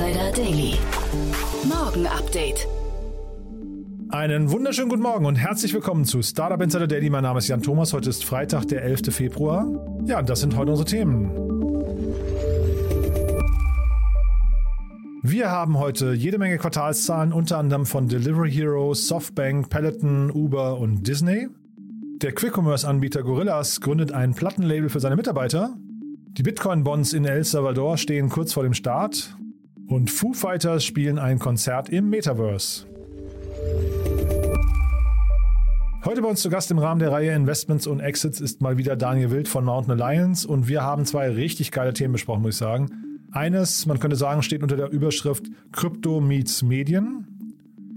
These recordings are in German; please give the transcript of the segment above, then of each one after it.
Insider Daily. Morgen Update. Einen wunderschönen guten Morgen und herzlich willkommen zu Startup Insider Daily. Mein Name ist Jan Thomas. Heute ist Freitag, der 11. Februar. Ja, das sind heute unsere Themen. Wir haben heute jede Menge Quartalszahlen, unter anderem von Delivery Hero, Softbank, Peloton, Uber und Disney. Der Quick-Commerce-Anbieter Gorillas gründet ein Plattenlabel für seine Mitarbeiter. Die Bitcoin-Bonds in El Salvador stehen kurz vor dem Start. Und Foo Fighters spielen ein Konzert im Metaverse. Heute bei uns zu Gast im Rahmen der Reihe Investments und Exits ist mal wieder Daniel Wild von Mountain Alliance und wir haben zwei richtig geile Themen besprochen, muss ich sagen. Eines, man könnte sagen, steht unter der Überschrift Crypto meets Medien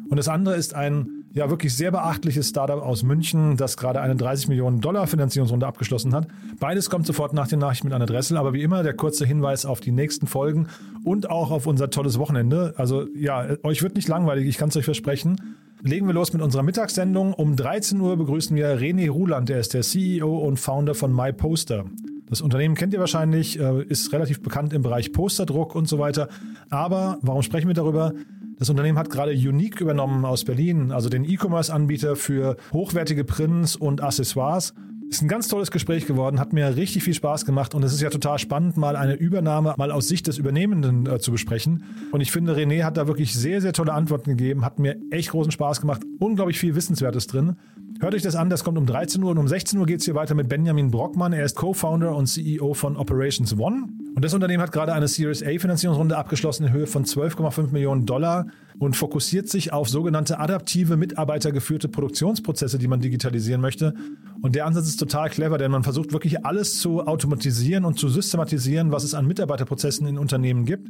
und das andere ist ein ja wirklich sehr beachtliches Startup aus München, das gerade eine 30 Millionen Dollar Finanzierungsrunde abgeschlossen hat. Beides kommt sofort nach den Nachrichten mit Anne Dressel, aber wie immer der kurze Hinweis auf die nächsten Folgen und auch auf unser tolles Wochenende. Also ja, euch wird nicht langweilig, ich kann es euch versprechen. Legen wir los mit unserer Mittagssendung. Um 13 Uhr begrüßen wir René Ruland, der ist der CEO und Founder von MyPoster. Das Unternehmen kennt ihr wahrscheinlich, äh, ist relativ bekannt im Bereich Posterdruck und so weiter. Aber warum sprechen wir darüber? Das Unternehmen hat gerade Unique übernommen aus Berlin, also den E-Commerce-Anbieter für hochwertige Prints und Accessoires. Ist ein ganz tolles Gespräch geworden, hat mir richtig viel Spaß gemacht und es ist ja total spannend, mal eine Übernahme mal aus Sicht des Übernehmenden äh, zu besprechen. Und ich finde, René hat da wirklich sehr, sehr tolle Antworten gegeben, hat mir echt großen Spaß gemacht, unglaublich viel Wissenswertes drin. Hört euch das an, das kommt um 13 Uhr und um 16 Uhr geht es hier weiter mit Benjamin Brockmann. Er ist Co-Founder und CEO von Operations One. Und das Unternehmen hat gerade eine Series A Finanzierungsrunde abgeschlossen in Höhe von 12,5 Millionen Dollar und fokussiert sich auf sogenannte adaptive, mitarbeitergeführte Produktionsprozesse, die man digitalisieren möchte. Und der Ansatz ist total clever, denn man versucht wirklich alles zu automatisieren und zu systematisieren, was es an Mitarbeiterprozessen in Unternehmen gibt.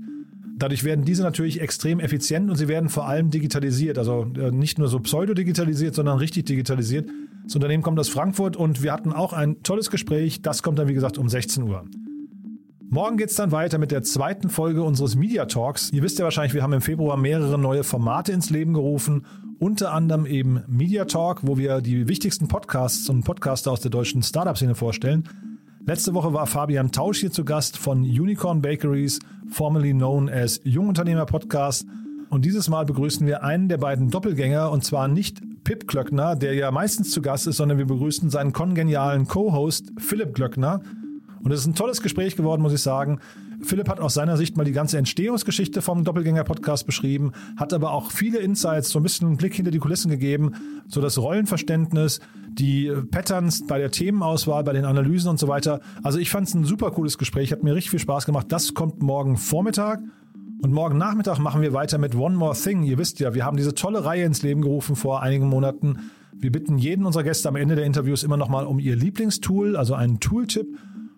Dadurch werden diese natürlich extrem effizient und sie werden vor allem digitalisiert. Also äh, nicht nur so pseudo-digitalisiert, sondern richtig digitalisiert. Das Unternehmen kommt aus Frankfurt und wir hatten auch ein tolles Gespräch. Das kommt dann, wie gesagt, um 16 Uhr. Morgen geht es dann weiter mit der zweiten Folge unseres Media Talks. Ihr wisst ja wahrscheinlich, wir haben im Februar mehrere neue Formate ins Leben gerufen. Unter anderem eben Media Talk, wo wir die wichtigsten Podcasts und Podcaster aus der deutschen Startup-Szene vorstellen. Letzte Woche war Fabian Tausch hier zu Gast von Unicorn Bakeries, formerly known as Jungunternehmer Podcast. Und dieses Mal begrüßen wir einen der beiden Doppelgänger und zwar nicht Pip Glöckner, der ja meistens zu Gast ist, sondern wir begrüßen seinen kongenialen Co-Host Philipp Glöckner. Und es ist ein tolles Gespräch geworden, muss ich sagen. Philipp hat aus seiner Sicht mal die ganze Entstehungsgeschichte vom Doppelgänger-Podcast beschrieben, hat aber auch viele Insights, so ein bisschen einen Blick hinter die Kulissen gegeben, so das Rollenverständnis, die Patterns bei der Themenauswahl, bei den Analysen und so weiter. Also ich fand es ein super cooles Gespräch, hat mir richtig viel Spaß gemacht. Das kommt morgen Vormittag. Und morgen Nachmittag machen wir weiter mit One More Thing. Ihr wisst ja, wir haben diese tolle Reihe ins Leben gerufen vor einigen Monaten. Wir bitten jeden unserer Gäste am Ende der Interviews immer nochmal um ihr Lieblingstool, also einen Tooltip.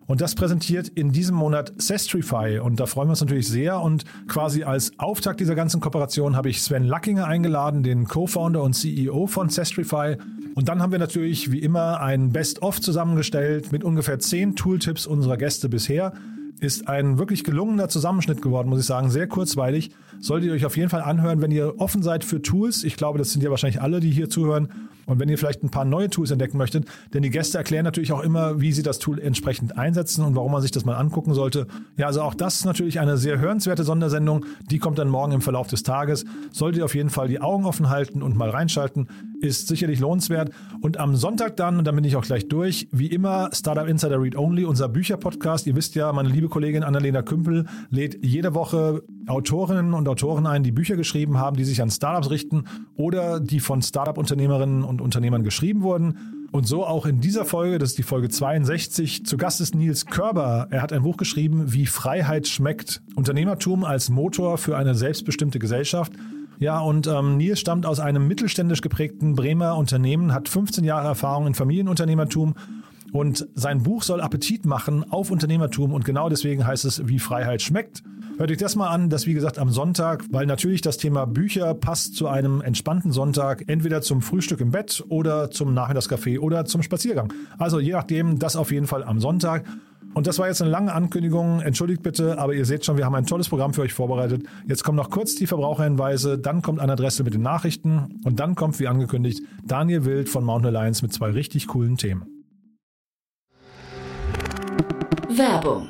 Und das präsentiert in diesem Monat Sestrify. Und da freuen wir uns natürlich sehr. Und quasi als Auftakt dieser ganzen Kooperation habe ich Sven Lackinger eingeladen, den Co-Founder und CEO von Sestrify. Und dann haben wir natürlich wie immer ein Best-of zusammengestellt mit ungefähr zehn Tooltips unserer Gäste bisher. Ist ein wirklich gelungener Zusammenschnitt geworden, muss ich sagen. Sehr kurzweilig. Solltet ihr euch auf jeden Fall anhören, wenn ihr offen seid für Tools. Ich glaube, das sind ja wahrscheinlich alle, die hier zuhören. Und wenn ihr vielleicht ein paar neue Tools entdecken möchtet, denn die Gäste erklären natürlich auch immer, wie sie das Tool entsprechend einsetzen und warum man sich das mal angucken sollte. Ja, also auch das ist natürlich eine sehr hörenswerte Sondersendung. Die kommt dann morgen im Verlauf des Tages. Solltet ihr auf jeden Fall die Augen offen halten und mal reinschalten. Ist sicherlich lohnenswert. Und am Sonntag dann, und dann bin ich auch gleich durch, wie immer Startup Insider Read Only, unser Bücherpodcast. Ihr wisst ja, meine liebe Kollegin Annalena Kümpel lädt jede Woche Autorinnen und Autoren ein, die Bücher geschrieben haben, die sich an Startups richten oder die von Startup-Unternehmerinnen und Unternehmern geschrieben wurden. Und so auch in dieser Folge, das ist die Folge 62, zu Gast ist Nils Körber. Er hat ein Buch geschrieben, Wie Freiheit schmeckt. Unternehmertum als Motor für eine selbstbestimmte Gesellschaft. Ja, und ähm, Nils stammt aus einem mittelständisch geprägten Bremer Unternehmen, hat 15 Jahre Erfahrung in Familienunternehmertum Und sein Buch soll Appetit machen auf Unternehmertum und genau deswegen heißt es, wie Freiheit schmeckt. Hört euch das mal an, das wie gesagt am Sonntag, weil natürlich das Thema Bücher passt zu einem entspannten Sonntag, entweder zum Frühstück im Bett oder zum Nachmittagskaffee oder zum Spaziergang. Also je nachdem, das auf jeden Fall am Sonntag. Und das war jetzt eine lange Ankündigung. Entschuldigt bitte, aber ihr seht schon, wir haben ein tolles Programm für euch vorbereitet. Jetzt kommen noch kurz die Verbraucherhinweise, dann kommt eine Adresse mit den Nachrichten und dann kommt, wie angekündigt, Daniel Wild von Mountain Alliance mit zwei richtig coolen Themen. Werbung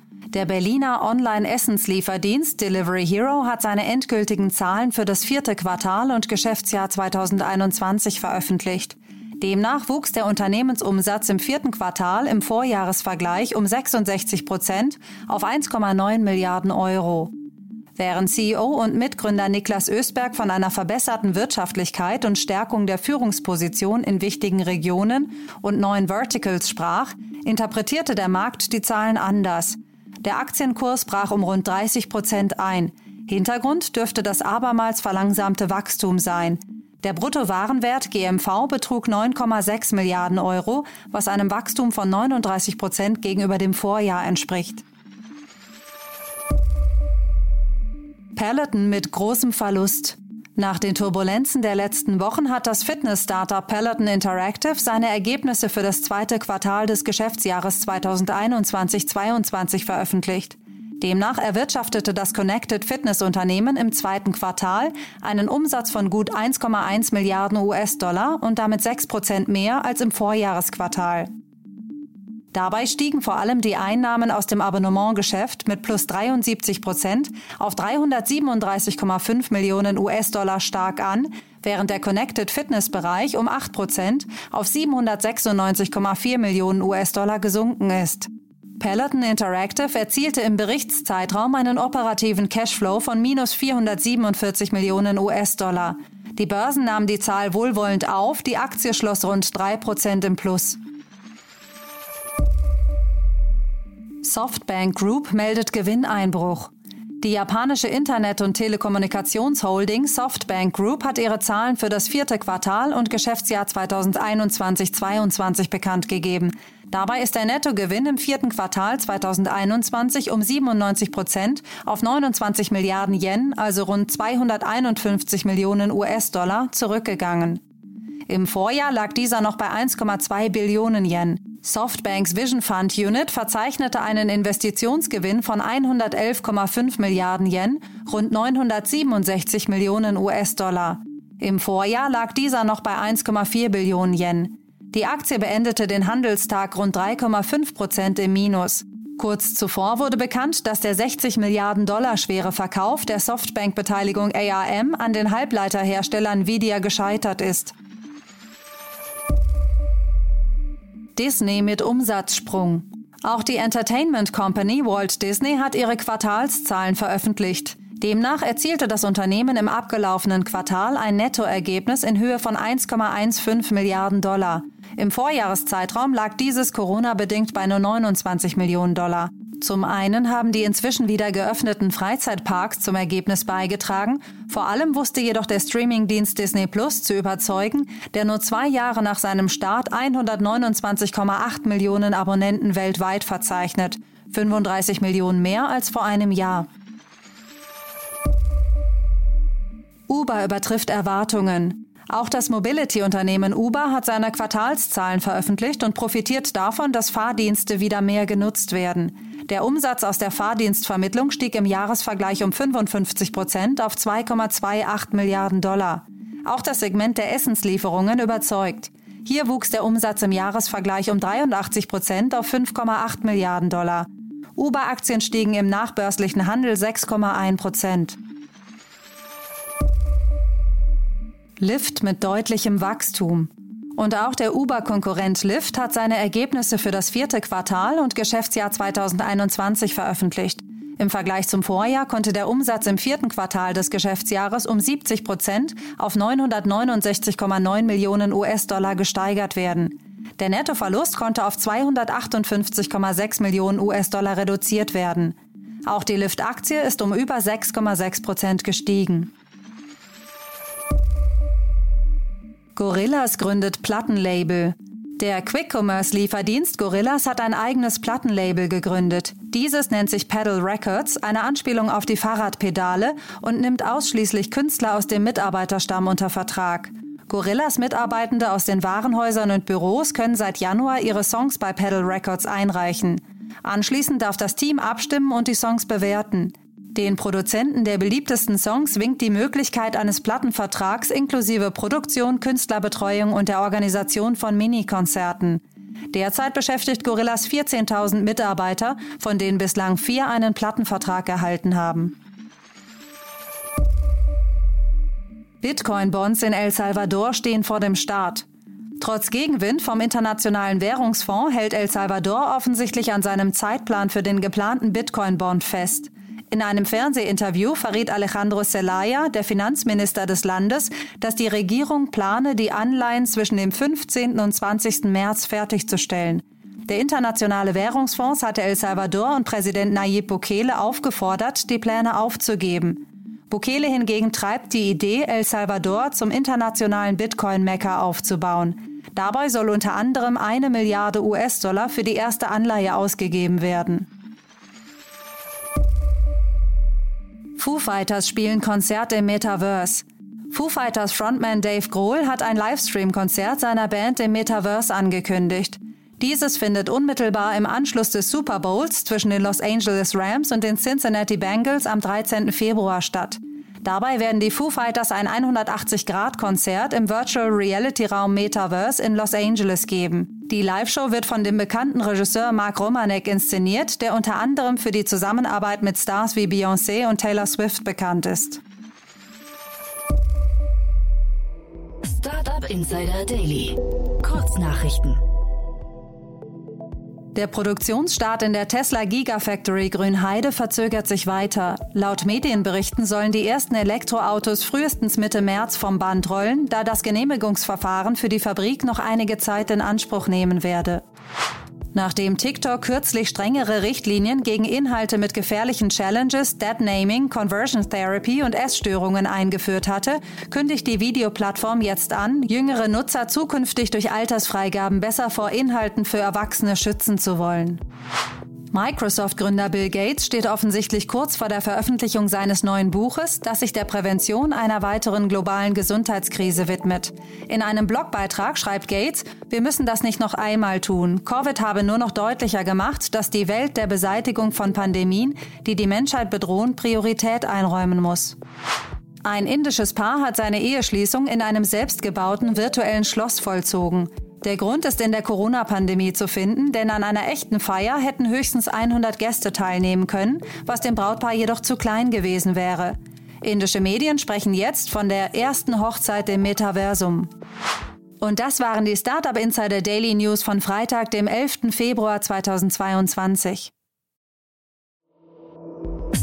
Der Berliner Online-Essenslieferdienst Delivery Hero hat seine endgültigen Zahlen für das vierte Quartal und Geschäftsjahr 2021 veröffentlicht. Demnach wuchs der Unternehmensumsatz im vierten Quartal im Vorjahresvergleich um 66 Prozent auf 1,9 Milliarden Euro. Während CEO und Mitgründer Niklas Ösberg von einer verbesserten Wirtschaftlichkeit und Stärkung der Führungsposition in wichtigen Regionen und neuen Verticals sprach, interpretierte der Markt die Zahlen anders – der Aktienkurs brach um rund 30 Prozent ein. Hintergrund dürfte das abermals verlangsamte Wachstum sein. Der Bruttowarenwert GMV betrug 9,6 Milliarden Euro, was einem Wachstum von 39 Prozent gegenüber dem Vorjahr entspricht. Peloton mit großem Verlust. Nach den Turbulenzen der letzten Wochen hat das Fitness-Startup Peloton Interactive seine Ergebnisse für das zweite Quartal des Geschäftsjahres 2021-22 veröffentlicht. Demnach erwirtschaftete das Connected Fitness Unternehmen im zweiten Quartal einen Umsatz von gut 1,1 Milliarden US-Dollar und damit 6 Prozent mehr als im Vorjahresquartal. Dabei stiegen vor allem die Einnahmen aus dem Abonnementgeschäft mit plus 73 Prozent auf 337,5 Millionen US-Dollar stark an, während der Connected Fitness Bereich um 8 Prozent auf 796,4 Millionen US-Dollar gesunken ist. Peloton Interactive erzielte im Berichtszeitraum einen operativen Cashflow von minus 447 Millionen US-Dollar. Die Börsen nahmen die Zahl wohlwollend auf, die Aktie schloss rund 3 Prozent im Plus. Softbank Group meldet Gewinneinbruch. Die japanische Internet- und Telekommunikationsholding Softbank Group hat ihre Zahlen für das vierte Quartal und Geschäftsjahr 2021-22 bekannt gegeben. Dabei ist der Nettogewinn im vierten Quartal 2021 um 97 Prozent auf 29 Milliarden Yen, also rund 251 Millionen US-Dollar, zurückgegangen. Im Vorjahr lag dieser noch bei 1,2 Billionen Yen. Softbanks Vision Fund Unit verzeichnete einen Investitionsgewinn von 111,5 Milliarden Yen, rund 967 Millionen US-Dollar. Im Vorjahr lag dieser noch bei 1,4 Billionen Yen. Die Aktie beendete den Handelstag rund 3,5 Prozent im Minus. Kurz zuvor wurde bekannt, dass der 60 Milliarden Dollar schwere Verkauf der Softbank-Beteiligung ARM an den Halbleiterhersteller Nvidia gescheitert ist. Disney mit Umsatzsprung. Auch die Entertainment Company Walt Disney hat ihre Quartalszahlen veröffentlicht. Demnach erzielte das Unternehmen im abgelaufenen Quartal ein Nettoergebnis in Höhe von 1,15 Milliarden Dollar. Im Vorjahreszeitraum lag dieses Corona-bedingt bei nur 29 Millionen Dollar. Zum einen haben die inzwischen wieder geöffneten Freizeitparks zum Ergebnis beigetragen. Vor allem wusste jedoch der Streamingdienst Disney Plus zu überzeugen, der nur zwei Jahre nach seinem Start 129,8 Millionen Abonnenten weltweit verzeichnet. 35 Millionen mehr als vor einem Jahr. Uber übertrifft Erwartungen. Auch das Mobility-Unternehmen Uber hat seine Quartalszahlen veröffentlicht und profitiert davon, dass Fahrdienste wieder mehr genutzt werden. Der Umsatz aus der Fahrdienstvermittlung stieg im Jahresvergleich um 55 Prozent auf 2,28 Milliarden Dollar. Auch das Segment der Essenslieferungen überzeugt. Hier wuchs der Umsatz im Jahresvergleich um 83 Prozent auf 5,8 Milliarden Dollar. Uber-Aktien stiegen im nachbörslichen Handel 6,1 Prozent. Lyft mit deutlichem Wachstum. Und auch der Uber-Konkurrent Lyft hat seine Ergebnisse für das vierte Quartal und Geschäftsjahr 2021 veröffentlicht. Im Vergleich zum Vorjahr konnte der Umsatz im vierten Quartal des Geschäftsjahres um 70 Prozent auf 969,9 Millionen US-Dollar gesteigert werden. Der Nettoverlust konnte auf 258,6 Millionen US-Dollar reduziert werden. Auch die Lyft-Aktie ist um über 6,6 Prozent gestiegen. Gorillas gründet Plattenlabel. Der Quick-Commerce-Lieferdienst Gorillas hat ein eigenes Plattenlabel gegründet. Dieses nennt sich Pedal Records, eine Anspielung auf die Fahrradpedale und nimmt ausschließlich Künstler aus dem Mitarbeiterstamm unter Vertrag. Gorillas Mitarbeitende aus den Warenhäusern und Büros können seit Januar ihre Songs bei Pedal Records einreichen. Anschließend darf das Team abstimmen und die Songs bewerten. Den Produzenten der beliebtesten Songs winkt die Möglichkeit eines Plattenvertrags inklusive Produktion, Künstlerbetreuung und der Organisation von Minikonzerten. Derzeit beschäftigt Gorillas 14.000 Mitarbeiter, von denen bislang vier einen Plattenvertrag erhalten haben. Bitcoin-Bonds in El Salvador stehen vor dem Start. Trotz Gegenwind vom Internationalen Währungsfonds hält El Salvador offensichtlich an seinem Zeitplan für den geplanten Bitcoin-Bond fest. In einem Fernsehinterview verriet Alejandro Zelaya, der Finanzminister des Landes, dass die Regierung plane, die Anleihen zwischen dem 15. und 20. März fertigzustellen. Der Internationale Währungsfonds hatte El Salvador und Präsident Nayib Bukele aufgefordert, die Pläne aufzugeben. Bukele hingegen treibt die Idee, El Salvador zum internationalen Bitcoin-Mecker aufzubauen. Dabei soll unter anderem eine Milliarde US-Dollar für die erste Anleihe ausgegeben werden. Foo Fighters spielen Konzerte im Metaverse. Foo Fighters Frontman Dave Grohl hat ein Livestream-Konzert seiner Band im Metaverse angekündigt. Dieses findet unmittelbar im Anschluss des Super Bowls zwischen den Los Angeles Rams und den Cincinnati Bengals am 13. Februar statt. Dabei werden die Foo Fighters ein 180-Grad-Konzert im Virtual Reality-Raum Metaverse in Los Angeles geben. Die Live-Show wird von dem bekannten Regisseur Mark Romanek inszeniert, der unter anderem für die Zusammenarbeit mit Stars wie Beyoncé und Taylor Swift bekannt ist. Startup Insider Daily. Kurznachrichten. Der Produktionsstart in der Tesla Gigafactory Grünheide verzögert sich weiter. Laut Medienberichten sollen die ersten Elektroautos frühestens Mitte März vom Band rollen, da das Genehmigungsverfahren für die Fabrik noch einige Zeit in Anspruch nehmen werde. Nachdem TikTok kürzlich strengere Richtlinien gegen Inhalte mit gefährlichen Challenges, Deadnaming, Conversion Therapy und Essstörungen eingeführt hatte, kündigt die Videoplattform jetzt an, jüngere Nutzer zukünftig durch Altersfreigaben besser vor Inhalten für Erwachsene schützen zu wollen. Microsoft-Gründer Bill Gates steht offensichtlich kurz vor der Veröffentlichung seines neuen Buches, das sich der Prävention einer weiteren globalen Gesundheitskrise widmet. In einem Blogbeitrag schreibt Gates, wir müssen das nicht noch einmal tun. Covid habe nur noch deutlicher gemacht, dass die Welt der Beseitigung von Pandemien, die die Menschheit bedrohen, Priorität einräumen muss. Ein indisches Paar hat seine Eheschließung in einem selbstgebauten virtuellen Schloss vollzogen. Der Grund ist in der Corona-Pandemie zu finden, denn an einer echten Feier hätten höchstens 100 Gäste teilnehmen können, was dem Brautpaar jedoch zu klein gewesen wäre. Indische Medien sprechen jetzt von der ersten Hochzeit im Metaversum. Und das waren die Startup Insider Daily News von Freitag, dem 11. Februar 2022.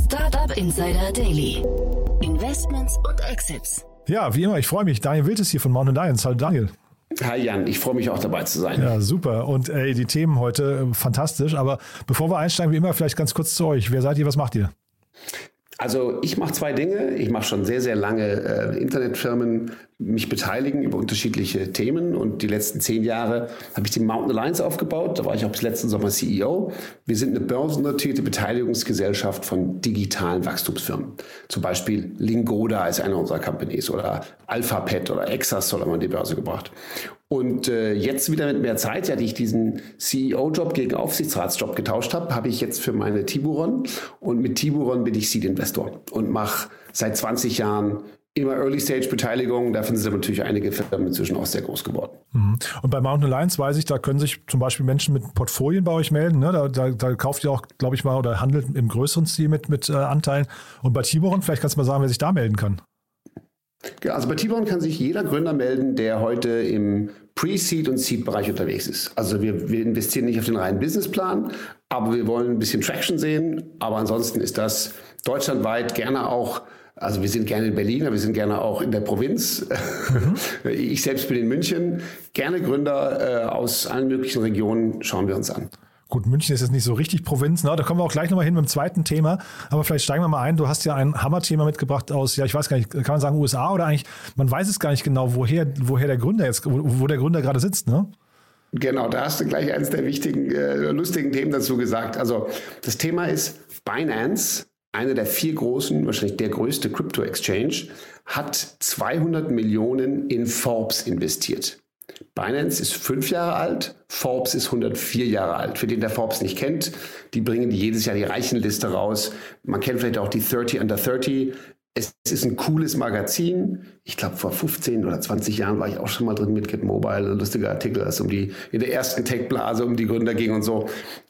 Startup Insider Daily. Investments und Exits. Ja, wie immer, ich freue mich. Daniel Wild ist hier von Mountain Lions. Hallo Daniel. Hi Jan, ich freue mich auch dabei zu sein. Ja, super. Und ey, die Themen heute äh, fantastisch. Aber bevor wir einsteigen, wie immer, vielleicht ganz kurz zu euch. Wer seid ihr? Was macht ihr? Also ich mache zwei Dinge. Ich mache schon sehr, sehr lange äh, Internetfirmen mich beteiligen über unterschiedliche Themen. Und die letzten zehn Jahre habe ich die Mountain Alliance aufgebaut. Da war ich auch bis letzten Sommer CEO. Wir sind eine börsennotierte Beteiligungsgesellschaft von digitalen Wachstumsfirmen. Zum Beispiel Lingoda ist eine unserer Companies oder Alphapet oder Exasol haben wir die Börse gebracht. Und äh, jetzt wieder mit mehr Zeit, seit ich diesen CEO-Job gegen Aufsichtsratsjob getauscht habe, habe ich jetzt für meine Tiburon und mit Tiburon bin ich Seed-Investor und mache seit 20 Jahren immer Early-Stage-Beteiligung. Davon sind natürlich einige Firmen inzwischen auch sehr groß geworden. Mhm. Und bei Mountain Alliance weiß ich, da können sich zum Beispiel Menschen mit Portfolien bei euch melden. Ne? Da, da, da, kauft ihr auch, glaube ich mal, oder handelt im größeren Stil mit, mit äh, Anteilen. Und bei Tiburon, vielleicht kannst du mal sagen, wer sich da melden kann. Also bei Tiburon kann sich jeder Gründer melden, der heute im Pre-Seed und Seed-Bereich unterwegs ist. Also wir, wir investieren nicht auf den reinen Businessplan, aber wir wollen ein bisschen Traction sehen. Aber ansonsten ist das deutschlandweit gerne auch also wir sind gerne in Berlin, aber wir sind gerne auch in der Provinz. Mhm. Ich selbst bin in München. Gerne Gründer äh, aus allen möglichen Regionen schauen wir uns an. Gut, München ist jetzt nicht so richtig Provinz, ne? da kommen wir auch gleich nochmal hin mit dem zweiten Thema. Aber vielleicht steigen wir mal ein. Du hast ja ein Hammerthema mitgebracht aus, ja, ich weiß gar nicht, kann man sagen USA oder eigentlich, man weiß es gar nicht genau, woher, woher der Gründer jetzt, wo, wo der Gründer gerade sitzt, ne? Genau, da hast du gleich eines der wichtigen, äh, lustigen Themen dazu gesagt. Also das Thema ist Binance, eine der vier großen, wahrscheinlich der größte Crypto-Exchange, hat 200 Millionen in Forbes investiert. Binance ist fünf Jahre alt, Forbes ist 104 Jahre alt. Für den, der Forbes nicht kennt, die bringen jedes Jahr die Reichenliste raus. Man kennt vielleicht auch die 30 under 30. Es ist ein cooles Magazin. Ich glaube, vor 15 oder 20 Jahren war ich auch schon mal drin mit Get Mobile. Lustiger Artikel, als um die, in der ersten Tech-Blase um die Gründer ging und so.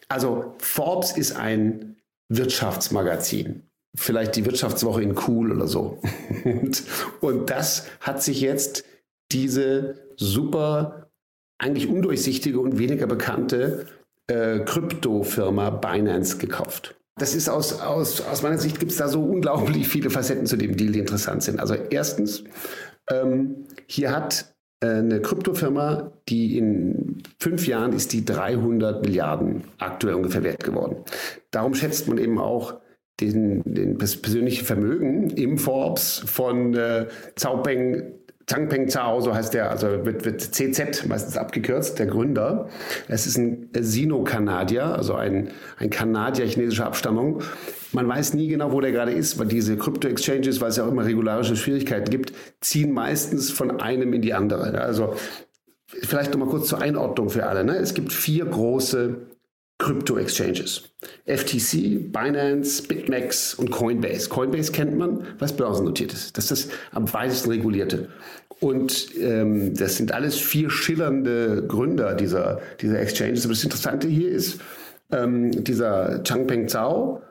Also Forbes ist ein Wirtschaftsmagazin. Vielleicht die Wirtschaftswoche in Cool oder so. und, und das hat sich jetzt diese super, eigentlich undurchsichtige und weniger bekannte äh, Kryptofirma Binance gekauft. Das ist aus, aus, aus meiner Sicht gibt es da so unglaublich viele Facetten zu dem Deal, die interessant sind. Also erstens, ähm, hier hat eine Kryptofirma, die in fünf Jahren ist die 300 Milliarden aktuell ungefähr wert geworden. Darum schätzt man eben auch den, den persönlichen Vermögen im Forbes von äh, Changpeng Zhao, so heißt der, also wird, wird CZ meistens abgekürzt, der Gründer. Es ist ein Sino-Kanadier, also ein, ein Kanadier chinesischer Abstammung. Man weiß nie genau, wo der gerade ist, weil diese Crypto-Exchanges, weil es ja auch immer regularische Schwierigkeiten gibt, ziehen meistens von einem in die andere. Also vielleicht nochmal kurz zur Einordnung für alle. Ne? Es gibt vier große Crypto-Exchanges. FTC, Binance, BitMEX und Coinbase. Coinbase kennt man, was börsennotiert ist. Das ist das am weitesten regulierte. Und ähm, das sind alles vier schillernde Gründer dieser, dieser Exchanges. Aber das Interessante hier ist, ähm, dieser Changpeng Zhao,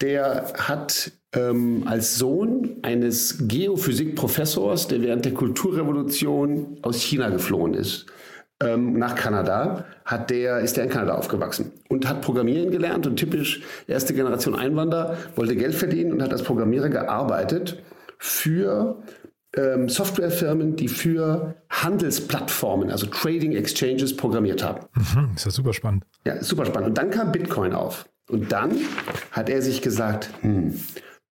der hat ähm, als Sohn eines Geophysikprofessors, der während der Kulturrevolution aus China geflohen ist, ähm, nach Kanada, hat der, ist der in Kanada aufgewachsen und hat Programmieren gelernt und typisch erste Generation Einwanderer, wollte Geld verdienen und hat als Programmierer gearbeitet für ähm, Softwarefirmen, die für Handelsplattformen, also Trading Exchanges programmiert haben. Mhm, ist ja super spannend. Ja, super spannend. Und dann kam Bitcoin auf. Und dann hat er sich gesagt, hm,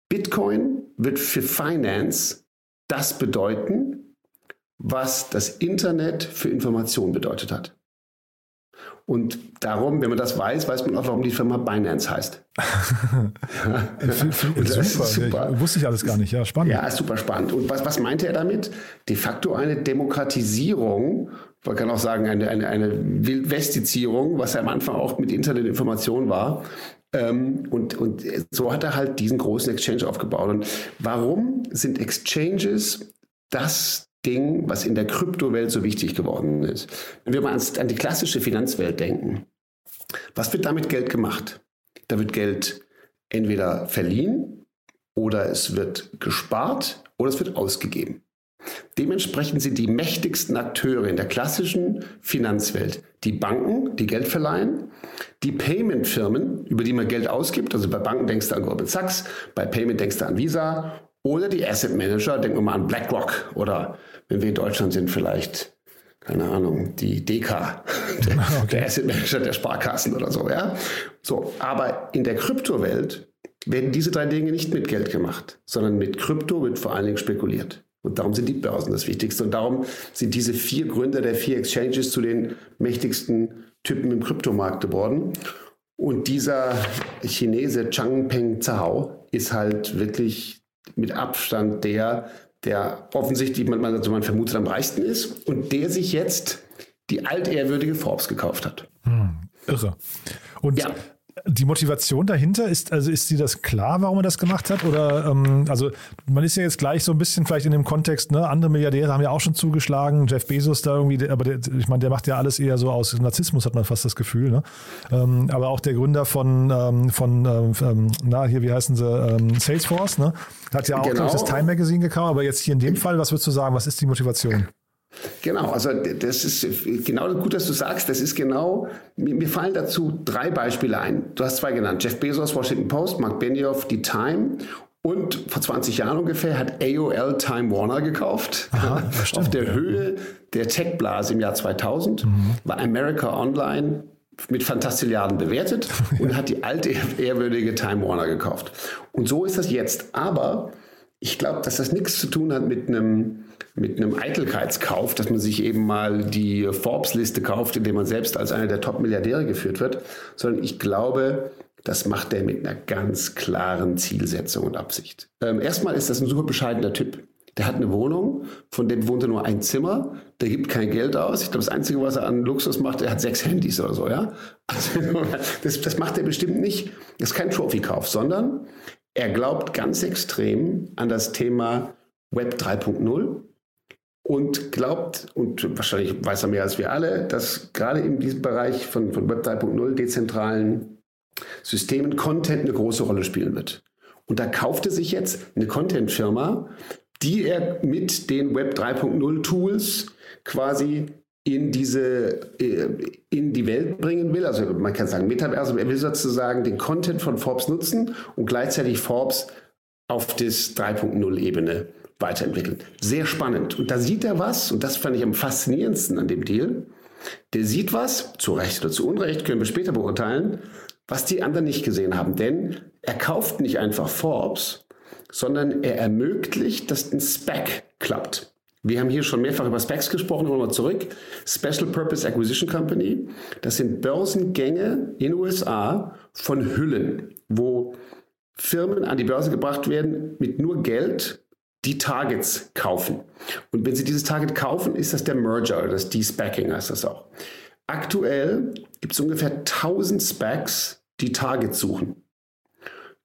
Bitcoin wird für Finance das bedeuten, was das Internet für Information bedeutet hat. Und darum, wenn man das weiß, weiß man auch, warum die Firma Binance heißt. super, super. Ich, wusste ich alles gar nicht. Ja, spannend. Ja, super spannend. Und was, was meinte er damit? De facto eine Demokratisierung, man kann auch sagen, eine, eine, eine Wildwestizierung, was ja am Anfang auch mit Internetinformation war. Ähm, und, und so hat er halt diesen großen Exchange aufgebaut. Und warum sind Exchanges das Ding, was in der Kryptowelt so wichtig geworden ist. Wenn wir mal an die klassische Finanzwelt denken, was wird damit Geld gemacht? Da wird Geld entweder verliehen oder es wird gespart oder es wird ausgegeben. Dementsprechend sind die mächtigsten Akteure in der klassischen Finanzwelt die Banken, die Geld verleihen, die Payment-Firmen, über die man Geld ausgibt. Also bei Banken denkst du an Goldman Sachs, bei Payment denkst du an Visa oder die Asset Manager, denken wir mal an BlackRock oder wenn wir in Deutschland sind, vielleicht, keine Ahnung, die DK, der, okay. der Asset Manager der Sparkassen oder so, ja. So, aber in der Kryptowelt werden diese drei Dinge nicht mit Geld gemacht, sondern mit Krypto wird vor allen Dingen spekuliert. Und darum sind die Börsen das Wichtigste. Und darum sind diese vier Gründer der vier Exchanges zu den mächtigsten Typen im Kryptomarkt geworden. Und dieser Chinese Changpeng Zhao ist halt wirklich mit Abstand der, der offensichtlich, man, also man vermutet, am reichsten ist und der sich jetzt die altehrwürdige Forbes gekauft hat. Hm, irre. Und ja die Motivation dahinter ist, also ist sie das klar, warum er das gemacht hat? Oder ähm, also man ist ja jetzt gleich so ein bisschen vielleicht in dem Kontext, ne, andere Milliardäre haben ja auch schon zugeschlagen, Jeff Bezos da irgendwie, aber der, ich meine, der macht ja alles eher so aus Narzissmus, hat man fast das Gefühl, ne? Ähm, aber auch der Gründer von, ähm, von ähm, na, hier, wie heißen sie, ähm, Salesforce, ne? Hat ja auch genau. das Time Magazine gekauft, aber jetzt hier in dem Fall, was würdest du sagen, was ist die Motivation? Genau, also das ist genau gut, dass du sagst, das ist genau, mir, fallen dazu drei Beispiele ein. Du hast zwei genannt, Jeff Bezos, Washington Post, Mark Benioff, die Time und vor 20 Jahren ungefähr hat AOL Time Warner gekauft. Aha, Auf der Höhe der Tech-Blase im Jahr 2000 mhm. war America Online mit Fantastilliarden bewertet und hat die alte, ehrwürdige Time Warner gekauft. Und so ist das jetzt. Aber ich glaube, dass das nichts zu tun hat mit einem, mit einem Eitelkeitskauf, dass man sich eben mal die Forbes-Liste kauft, indem man selbst als einer der Top-Milliardäre geführt wird, sondern ich glaube, das macht er mit einer ganz klaren Zielsetzung und Absicht. Ähm, erstmal ist das ein super bescheidener Typ. Der hat eine Wohnung, von dem wohnt er nur ein Zimmer, der gibt kein Geld aus. Ich glaube, das Einzige, was er an Luxus macht, er hat sechs Handys oder so, ja. Also, das, das macht er bestimmt nicht. Das ist kein Trophy-Kauf, sondern er glaubt ganz extrem an das Thema Web 3.0 und glaubt, und wahrscheinlich weiß er mehr als wir alle, dass gerade in diesem Bereich von, von Web 3.0 dezentralen Systemen Content eine große Rolle spielen wird. Und da kaufte sich jetzt eine Content-Firma, die er mit den Web 3.0 Tools quasi in diese, äh, in die Welt bringen will. Also man kann sagen Metaverse, er will sozusagen den Content von Forbes nutzen und gleichzeitig Forbes auf das 3.0 Ebene weiterentwickeln. Sehr spannend. Und da sieht er was, und das fand ich am faszinierendsten an dem Deal. Der sieht was, zu Recht oder zu Unrecht, können wir später beurteilen, was die anderen nicht gesehen haben. Denn er kauft nicht einfach Forbes, sondern er ermöglicht, dass ein Spec klappt. Wir haben hier schon mehrfach über Specs gesprochen, nochmal zurück. Special Purpose Acquisition Company, das sind Börsengänge in USA von Hüllen, wo Firmen an die Börse gebracht werden mit nur Geld, die Targets kaufen. Und wenn sie dieses Target kaufen, ist das der Merger oder das De-Spacking heißt das auch. Aktuell gibt es ungefähr 1000 Specs, die Targets suchen.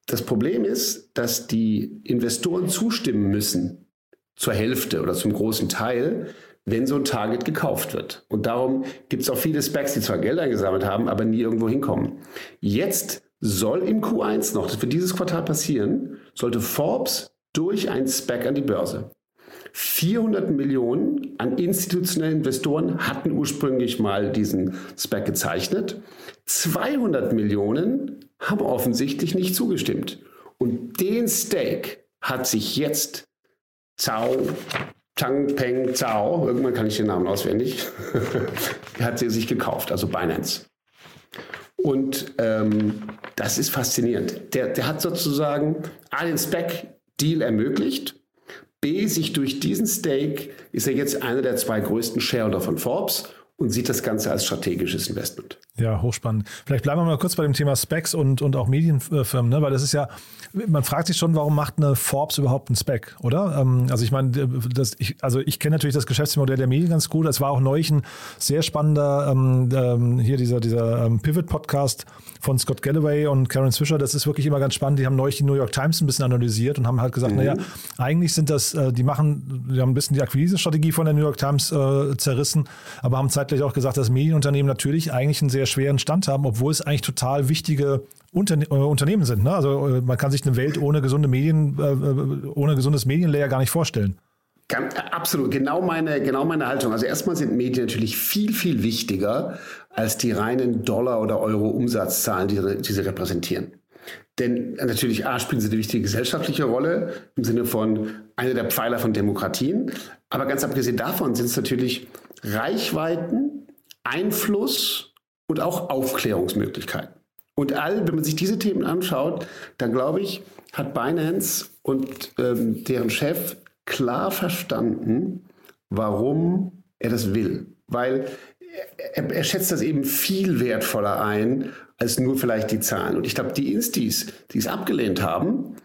Das Problem ist, dass die Investoren zustimmen müssen, zur Hälfte oder zum großen Teil, wenn so ein Target gekauft wird. Und darum gibt es auch viele Specs, die zwar Geld eingesammelt haben, aber nie irgendwo hinkommen. Jetzt soll im Q1 noch, das wird dieses Quartal passieren, sollte Forbes durch ein Spec an die Börse. 400 Millionen an institutionellen Investoren hatten ursprünglich mal diesen Spec gezeichnet. 200 Millionen haben offensichtlich nicht zugestimmt. Und den Stake hat sich jetzt Zhao, Chang Peng Zhao, irgendwann kann ich den Namen auswendig, hat sie sich gekauft, also Binance. Und ähm, das ist faszinierend. Der, der hat sozusagen A, den Spec-Deal ermöglicht, B, sich durch diesen Stake ist er jetzt einer der zwei größten Shareholder von Forbes und sieht das Ganze als strategisches Investment. Ja, hochspannend. Vielleicht bleiben wir mal kurz bei dem Thema Specs und, und auch Medienfirmen, ne? weil das ist ja, man fragt sich schon, warum macht eine Forbes überhaupt einen Spec, oder? Ähm, also ich meine, das, ich, also ich kenne natürlich das Geschäftsmodell der Medien ganz gut. Es war auch neulich ein sehr spannender, ähm, ähm, hier dieser, dieser ähm, Pivot-Podcast von Scott Galloway und Karen Swisher. Das ist wirklich immer ganz spannend. Die haben neulich die New York Times ein bisschen analysiert und haben halt gesagt, mhm. naja, eigentlich sind das, äh, die machen, die haben ein bisschen die Akquise-Strategie von der New York Times äh, zerrissen, aber haben zeitgleich auch gesagt, dass Medienunternehmen natürlich eigentlich einen sehr schweren Stand haben, obwohl es eigentlich total wichtige Unterne äh, Unternehmen sind. Ne? Also äh, man kann sich eine Welt ohne gesunde Medien, äh, äh ohne gesundes Medienlayer gar nicht vorstellen. Ganz, absolut, genau meine, genau meine Haltung. Also erstmal sind Medien natürlich viel, viel wichtiger als die reinen Dollar- oder Euro-Umsatzzahlen, die, die sie repräsentieren. Denn natürlich A, spielen sie eine wichtige gesellschaftliche Rolle im Sinne von einer der Pfeiler von Demokratien. Aber ganz abgesehen davon sind es natürlich Reichweiten, Einfluss und auch Aufklärungsmöglichkeiten. Und all, wenn man sich diese Themen anschaut, dann glaube ich, hat Binance und ähm, deren Chef klar verstanden, warum er das will. Weil er, er, schätzt das eben viel wertvoller ein als nur vielleicht die Zahlen. Und ich glaube, die Instis, die es abgelehnt haben,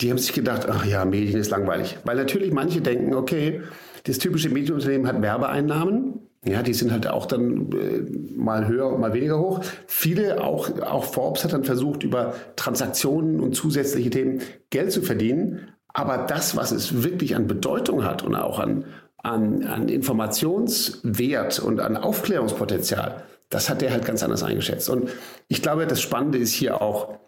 die haben sich gedacht, ach ja, Medien ist langweilig. Weil natürlich manche denken, okay, das typische Medienunternehmen hat Werbeeinnahmen Ja, die sind halt auch dann äh, mal höher und mal weniger hoch. Viele, auch, auch Forbes hat dann versucht, über Transaktionen und zusätzliche Themen Geld zu verdienen. Aber das, was es wirklich an Bedeutung hat und auch an, an, an Informationswert und an Aufklärungspotenzial, das hat der halt ganz anders eingeschätzt. Und ich glaube, das Spannende ist hier auch,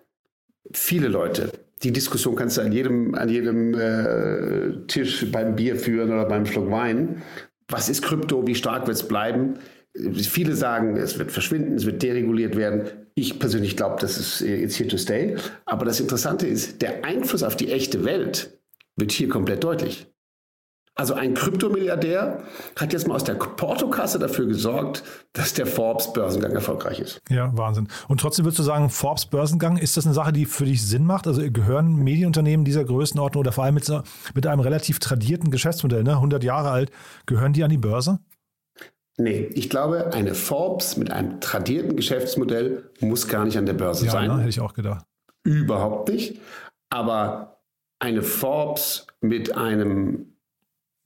viele Leute, die Diskussion kannst du an jedem, an jedem äh, Tisch beim Bier führen oder beim Schluck Wein. Was ist Krypto? Wie stark wird es bleiben? Viele sagen, es wird verschwinden, es wird dereguliert werden. Ich persönlich glaube, das ist jetzt here to stay. Aber das Interessante ist, der Einfluss auf die echte Welt wird hier komplett deutlich. Also ein Kryptomilliardär hat jetzt mal aus der Portokasse dafür gesorgt, dass der Forbes-Börsengang erfolgreich ist. Ja, Wahnsinn. Und trotzdem würdest du sagen, Forbes-Börsengang, ist das eine Sache, die für dich Sinn macht? Also gehören Medienunternehmen dieser Größenordnung oder vor allem mit, mit einem relativ tradierten Geschäftsmodell, ne, 100 Jahre alt, gehören die an die Börse? Nee, ich glaube, eine Forbes mit einem tradierten Geschäftsmodell muss gar nicht an der Börse ja, sein. Ne, hätte ich auch gedacht. Überhaupt nicht. Aber eine Forbes mit einem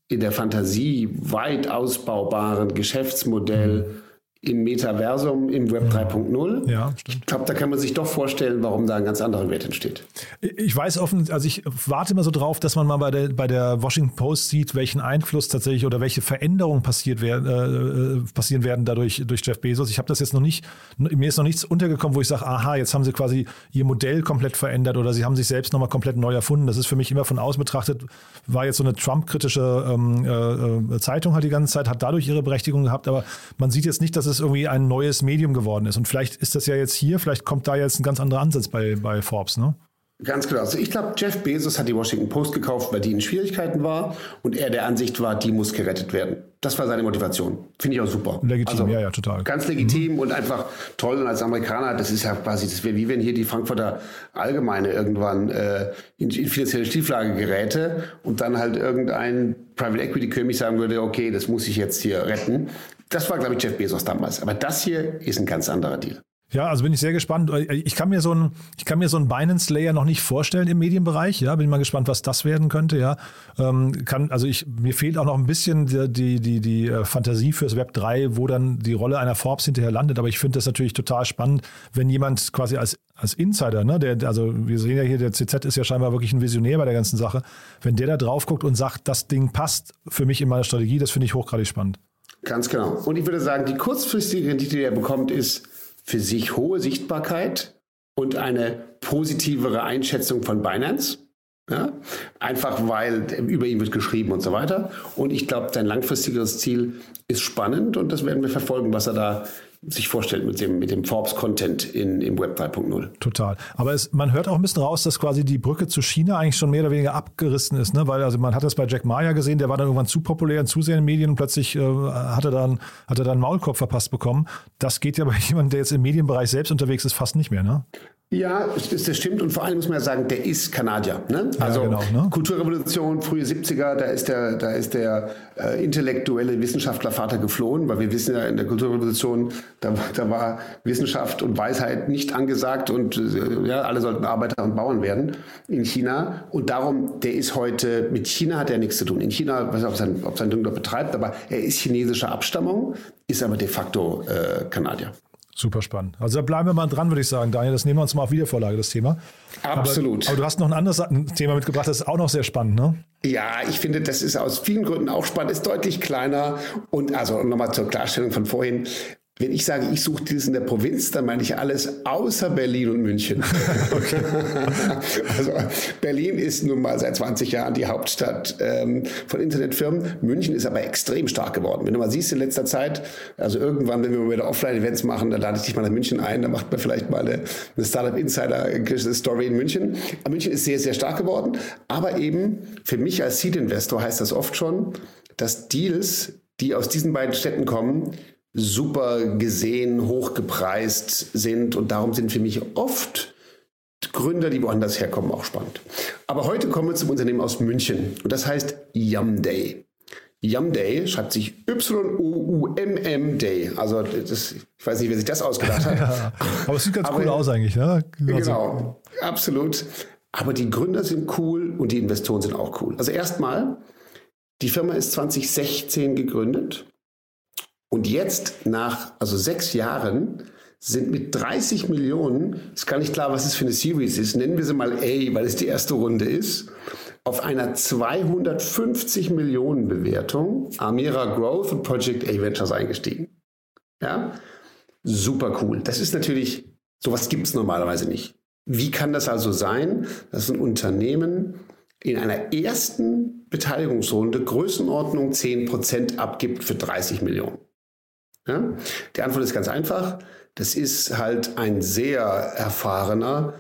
in der Fantasie weit ausbaubaren Geschäftsmodell mhm. Im Metaversum, im Web 3.0. Ja, stimmt. Ich glaube, da kann man sich doch vorstellen, warum da ein ganz anderer Wert entsteht. Ich weiß offen, also ich warte immer so drauf, dass man mal bei der, bei der Washington Post sieht, welchen Einfluss tatsächlich oder welche Veränderungen passiert werden, äh, äh, passieren werden dadurch durch Jeff Bezos. Ich habe das jetzt noch nicht, mir ist noch nichts untergekommen, wo ich sage, aha, jetzt haben sie quasi ihr Modell komplett verändert oder sie haben sich selbst nochmal komplett neu erfunden. Das ist für mich immer von außen betrachtet, war jetzt so eine Trump-kritische ähm, äh, äh, Zeitung halt die ganze Zeit, hat dadurch ihre Berechtigung gehabt, aber man sieht jetzt nicht, dass es irgendwie ein neues Medium geworden ist. Und vielleicht ist das ja jetzt hier, vielleicht kommt da jetzt ein ganz anderer Ansatz bei, bei Forbes, ne? Ganz genau. Also ich glaube, Jeff Bezos hat die Washington Post gekauft, weil die in Schwierigkeiten war und er der Ansicht war, die muss gerettet werden. Das war seine Motivation. Finde ich auch super. Legitim, also, ja, ja, total. Ganz legitim mhm. und einfach toll. Und als Amerikaner, das ist ja quasi, das wäre wie wenn hier die Frankfurter Allgemeine irgendwann äh, in, in finanzielle Schieflage geräte und dann halt irgendein Private Equity König sagen würde, okay, das muss ich jetzt hier retten. Das war, glaube ich, Jeff Bezos damals. Aber das hier ist ein ganz anderer Deal. Ja, also bin ich sehr gespannt. Ich kann mir so ein, ich kann mir so einen Binance Layer noch nicht vorstellen im Medienbereich. Ja, bin mal gespannt, was das werden könnte. Ja, ähm, kann, also ich, mir fehlt auch noch ein bisschen die, die, die, äh, Fantasie fürs Web 3, wo dann die Rolle einer Forbes hinterher landet. Aber ich finde das natürlich total spannend, wenn jemand quasi als, als Insider, ne, der, also wir sehen ja hier, der CZ ist ja scheinbar wirklich ein Visionär bei der ganzen Sache. Wenn der da drauf guckt und sagt, das Ding passt für mich in meine Strategie, das finde ich hochgradig spannend. Ganz genau. Und ich würde sagen, die kurzfristige Rendite, die er bekommt, ist für sich hohe Sichtbarkeit und eine positivere Einschätzung von Binance. Ja? Einfach weil über ihn wird geschrieben und so weiter. Und ich glaube, sein langfristiges Ziel ist spannend und das werden wir verfolgen, was er da sich vorstellt mit dem, mit dem Forbes-Content im Web 3.0. Total. Aber es, man hört auch ein bisschen raus, dass quasi die Brücke zu China eigentlich schon mehr oder weniger abgerissen ist. Ne? Weil also man hat das bei Jack Ma ja gesehen, der war dann irgendwann zu populär und zu sehr in den Medien und plötzlich äh, hat, er dann, hat er dann einen Maulkorb verpasst bekommen. Das geht ja bei jemandem, der jetzt im Medienbereich selbst unterwegs ist, fast nicht mehr. Ne? Ja, das stimmt. Und vor allem muss man ja sagen, der ist Kanadier. Ne? Also ja, genau, ne? Kulturrevolution, frühe 70er, da ist der, da ist der äh, intellektuelle Wissenschaftlervater geflohen, weil wir wissen ja in der Kulturrevolution, da, da war Wissenschaft und Weisheit nicht angesagt und äh, ja, alle sollten Arbeiter und Bauern werden in China. Und darum, der ist heute, mit China hat er nichts zu tun. In China, weiß nicht, ob sein, ob sein Ding dort betreibt, aber er ist chinesischer Abstammung, ist aber de facto äh, Kanadier. Super spannend. Also da bleiben wir mal dran, würde ich sagen, Daniel. Das nehmen wir uns mal auf Wiedervorlage, das Thema. Absolut. Aber, aber, du hast noch ein anderes Thema mitgebracht, das ist auch noch sehr spannend, ne? Ja, ich finde, das ist aus vielen Gründen auch spannend, ist deutlich kleiner. Und also nochmal zur Klarstellung von vorhin, wenn ich sage, ich suche dieses in der Provinz, dann meine ich alles außer Berlin und München. Okay. also Berlin ist nun mal seit 20 Jahren die Hauptstadt ähm, von Internetfirmen. München ist aber extrem stark geworden. Wenn du mal siehst in letzter Zeit, also irgendwann, wenn wir mal wieder Offline-Events machen, dann lade ich dich mal nach München ein, dann macht man vielleicht mal eine, eine Startup Insider-Story in München. Aber München ist sehr, sehr stark geworden. Aber eben für mich als Seed-Investor heißt das oft schon, dass Deals, die aus diesen beiden Städten kommen, super gesehen, hochgepreist sind. Und darum sind für mich oft Gründer, die woanders herkommen, auch spannend. Aber heute kommen wir zum Unternehmen aus München. Und das heißt Yumday. Yumday schreibt sich Y-O-U-M-M Day. Also das, ich weiß nicht, wer sich das ausgedacht hat. Ja, aber es sieht ganz aber, cool aus eigentlich. Ne? Also, genau, absolut. Aber die Gründer sind cool und die Investoren sind auch cool. Also erstmal, die Firma ist 2016 gegründet Und jetzt, nach also sechs Jahren, sind mit 30 Millionen, ist gar nicht klar, was es für eine Series ist, nennen wir sie mal A, weil es die erste Runde ist, auf einer 250 Millionen Bewertung Amira Growth und Project A Ventures eingestiegen. Ja, super cool. Das ist natürlich, sowas gibt es normalerweise nicht. Wie kann das also sein, dass ein Unternehmen in einer ersten Beteiligungsrunde Größenordnung 10% abgibt für 30 Millionen? Ja? Die Antwort ist ganz einfach. Das ist halt ein sehr erfahrener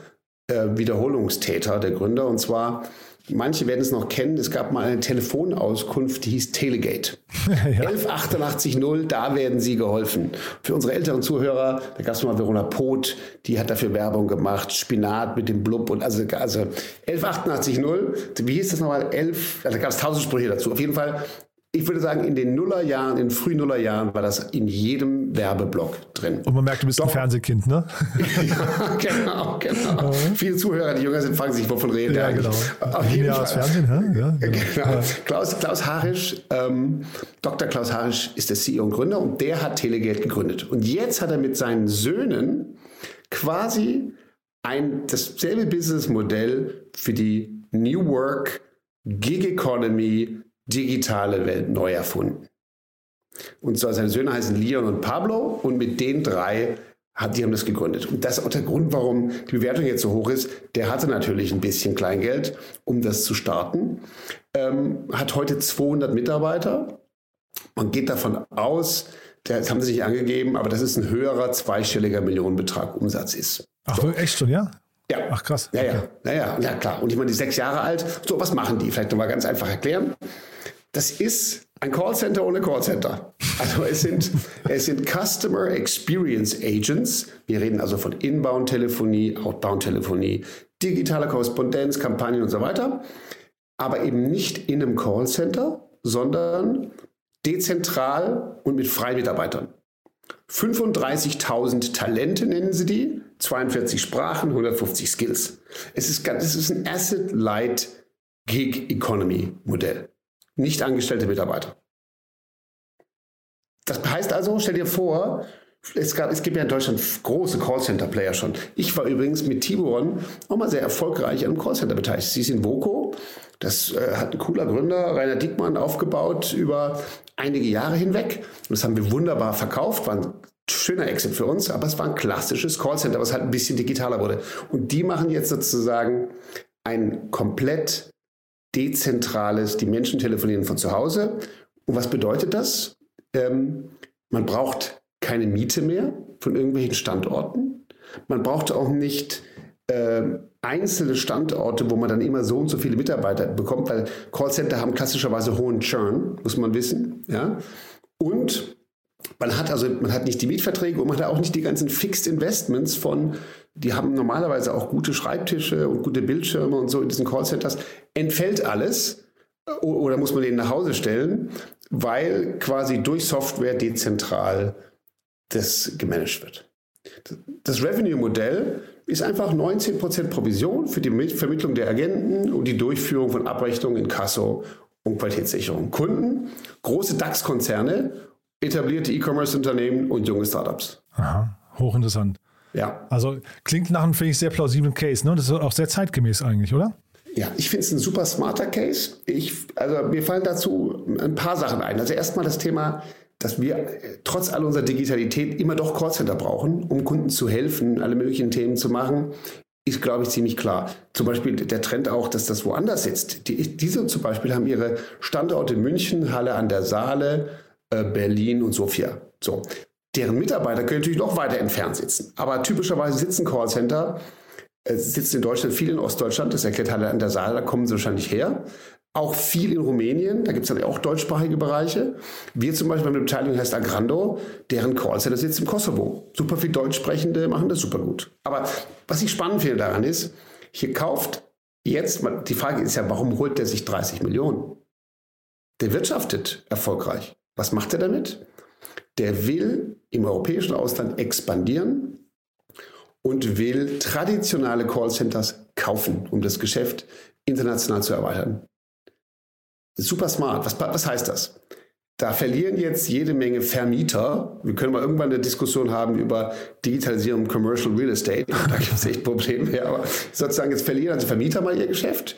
äh, Wiederholungstäter, der Gründer. Und zwar, manche werden es noch kennen, es gab mal eine Telefonauskunft, die hieß Telegate. ja. 11880, da werden Sie geholfen. Für unsere älteren Zuhörer, da gab es mal Verona Poth, die hat dafür Werbung gemacht, Spinat mit dem Blub und also, also 11880, wie hieß das nochmal? 11, also da gab es tausend Sprüche dazu. Auf jeden Fall ich würde sagen, in den Nullerjahren, in den frühen Nullerjahren war das in jedem Werbeblock drin. Und man merkt, du bist Doch. ein Fernsehkind, ne? ja, genau, genau. Mhm. Viele Zuhörer, die jünger sind, fragen sich, wovon reden Ja, genau. Auf jeden Fall. Fernsehen, hä? Ja, genau. genau. Klaus, Klaus Harisch, ähm, Dr. Klaus Harisch ist der CEO und Gründer und der hat Telegeld gegründet. Und jetzt hat er mit seinen Söhnen quasi ein, dasselbe Businessmodell für die New Work, Gig Economy, digitale Welt neu erfunden. Und zwar seine Söhne heißen Leon und Pablo und mit den drei hat, die haben das gegründet. Und das ist auch der Grund, warum die Bewertung jetzt so hoch ist. Der hatte natürlich ein bisschen Kleingeld, um das zu starten. Ähm, hat heute 200 Mitarbeiter. Man geht davon aus, das haben sie nicht angegeben, aber das ist ein höherer zweistelliger Millionenbetrag Umsatz ist. Ach, so. echt schon, ja? Ja. Ach krass. Ja, ja, ja, ja, ja, klar. Und ich meine, die sechs Jahre alt. So, was machen die? Vielleicht nochmal ganz einfach erklären. Das ist ein Callcenter ohne Callcenter. Also es sind, es sind Customer Experience Agents. Wir reden also von Inbound-Telefonie, Outbound-Telefonie, digitaler Korrespondenz, Kampagnen und so weiter. Aber eben nicht in einem Callcenter, sondern dezentral und mit Freimitarbeitern. 35.000 Talente nennen sie die, 42 Sprachen, 150 Skills. Es ist, es ist ein Asset-Light Gig Economy Modell nicht angestellte Mitarbeiter. Das heißt also, stell dir vor, es, gab, es gibt ja in Deutschland große Callcenter-Player schon. Ich war übrigens mit Tiburon auch mal sehr erfolgreich an einem Callcenter beteiligt. Sie ist in Voco. Das äh, hat ein cooler Gründer, Rainer Diekmann, aufgebaut über einige Jahre hinweg. das haben wir wunderbar verkauft, war ein schöner Exit für uns, aber es war ein klassisches Callcenter, was halt ein bisschen digitaler wurde. Und die machen jetzt sozusagen ein komplett dezentrales, die Menschen telefonieren von zu Hause. Und was bedeutet das? Ähm, man braucht keine Miete mehr von irgendwelchen Standorten. Man braucht auch nicht äh, einzelne Standorte, wo man dann immer so und so viele Mitarbeiter bekommt, weil Callcenter haben klassischerweise hohen Churn, muss man wissen. Ja? Und man hat also, man hat nicht die Mietverträge und man hat auch nicht die ganzen Fixed Investments von, die haben normalerweise auch gute Schreibtische und gute Bildschirme und so in diesen Callcenters. Entfällt alles oder muss man den nach Hause stellen, weil quasi durch Software dezentral das gemanagt wird. Das Revenue-Modell ist einfach 19% Provision für die Vermittlung der Agenten und die Durchführung von Abrechnungen in Kasso und Qualitätssicherung. Kunden, große DAX-Konzerne etablierte E-Commerce-Unternehmen und junge Startups. Aha, hochinteressant. Ja. Also klingt nach einem, finde ich, sehr plausiblen Case. Ne? Das ist auch sehr zeitgemäß eigentlich, oder? Ja, ich finde es ein super smarter Case. Ich, also mir fallen dazu ein paar Sachen ein. Also erstmal das Thema, dass wir äh, trotz all unserer Digitalität immer doch Callcenter brauchen, um Kunden zu helfen, alle möglichen Themen zu machen, ist, glaube ich, ziemlich klar. Zum Beispiel der Trend auch, dass das woanders sitzt. Die, diese zum Beispiel haben ihre Standorte München, Halle an der Saale, äh, Berlin und Sofia. So. Deren Mitarbeiter können natürlich noch weiter entfernt sitzen. Aber typischerweise sitzen Callcenter, äh, sitzen in Deutschland viel in Ostdeutschland, das erklärt Halle an der Saale, da kommen sie wahrscheinlich her. Auch viel in Rumänien, da gibt es dann auch deutschsprachige Bereiche. Wir zum Beispiel, meine Beteiligung heißt Agrando, deren Callcenter sitzt im Kosovo. Super viel Deutschsprechende machen das super gut. Aber was ich spannend finde daran ist, hier kauft jetzt, die Frage ist ja, warum holt der sich 30 Millionen? Der wirtschaftet erfolgreich. Was macht er damit? Der will im europäischen Ausland expandieren und will traditionelle Callcenters kaufen, um das Geschäft international zu erweitern. Super smart. Was, was heißt das? da verlieren jetzt jede Menge Vermieter. Wir können mal irgendwann eine Diskussion haben über Digitalisierung Commercial Real Estate. Da gibt es echt Probleme. Aber sozusagen jetzt verlieren also Vermieter mal ihr Geschäft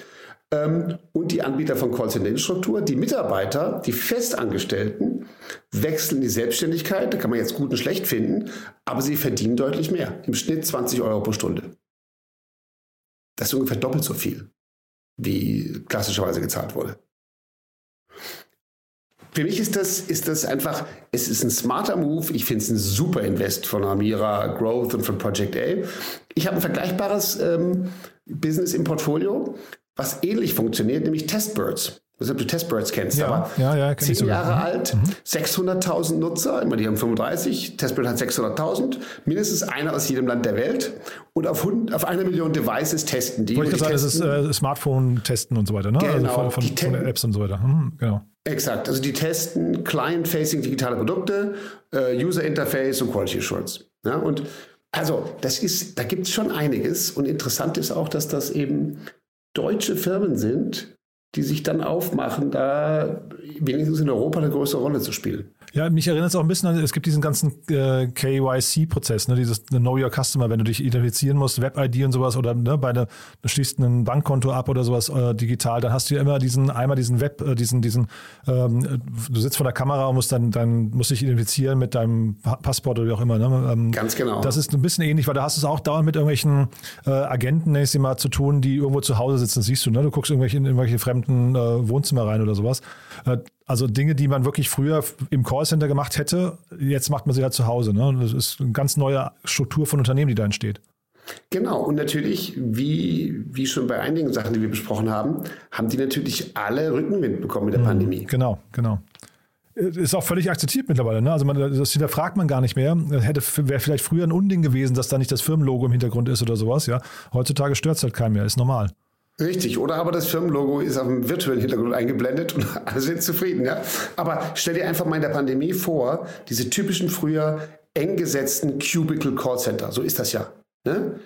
ähm, und die Anbieter von Call-Center-Infrastruktur. Die Mitarbeiter, die Festangestellten, wechseln die Selbstständigkeit. Da kann man jetzt gut und schlecht finden, aber sie verdienen deutlich mehr. Im Schnitt 20 Euro pro Stunde. Das ist ungefähr doppelt so viel, wie klassischerweise gezahlt wurde. Für mich ist das, ist das einfach, es ist ein smarter Move. Ich finde es ein super Invest von Amira Growth und von Project A. Ich habe ein vergleichbares ähm, Business im Portfolio, was ähnlich funktioniert, nämlich Testbirds. Ich weiß nicht, ob du Testbirds kennst, ja, aber ja, ja, zehn Jahre mhm. alt, mhm. 600.000 Nutzer, immer die haben 35, Testbird hat 600.000, mindestens einer aus jedem Land der Welt und auf, 100, auf eine Million Devices testen die. Wollte ich sagen, das ist äh, Smartphone-Testen und so weiter, ne? Genau, also von, von, von Apps und so weiter. Mhm, genau. Exakt, also die testen Client-Facing digitale Produkte, äh, User Interface und Quality Assurance. Ja, und also das ist, da gibt es schon einiges und interessant ist auch, dass das eben deutsche Firmen sind, die sich dann aufmachen, da wenigstens in Europa eine größere Rolle zu spielen. Ja, mich erinnert es auch ein bisschen an, es gibt diesen ganzen äh, KYC-Prozess, ne, dieses Know Your Customer, wenn du dich identifizieren musst, Web-ID und sowas oder ne, bei einer, du schließt ein Bankkonto ab oder sowas äh, digital, dann hast du ja immer diesen, einmal diesen Web, äh, diesen, diesen, ähm, du sitzt vor der Kamera und musst dann, dann musst dich identifizieren mit deinem Passport oder wie auch immer. Ne? Ähm, Ganz genau. Das ist ein bisschen ähnlich, weil da hast du es auch dauernd mit irgendwelchen äh, Agenten, nenne ich sie mal, zu tun, die irgendwo zu Hause sitzen, das siehst du, ne? Du guckst irgendwelche, in irgendwelche fremden äh, Wohnzimmer rein oder sowas. Äh, also Dinge, die man wirklich früher im Callcenter gemacht hätte, jetzt macht man sie halt zu Hause. Ne? Das ist eine ganz neue Struktur von Unternehmen, die da entsteht. Genau, und natürlich, wie, wie schon bei einigen Sachen, die wir besprochen haben, haben die natürlich alle Rückenwind bekommen mit der mhm, Pandemie. Genau, genau. Ist auch völlig akzeptiert mittlerweile. Ne? Also man, das hinterfragt man gar nicht mehr. Hätte wäre vielleicht früher ein Unding gewesen, dass da nicht das Firmenlogo im Hintergrund ist oder sowas. Ja, heutzutage stört es halt keinen mehr. Ist normal. Richtig, oder aber das Firmenlogo ist auf dem virtuellen Hintergrund eingeblendet und alle sind zufrieden. Ja? Aber stell dir einfach mal in der Pandemie vor, diese typischen früher eng gesetzten Cubicle Call Center, so ist das ja. Ne?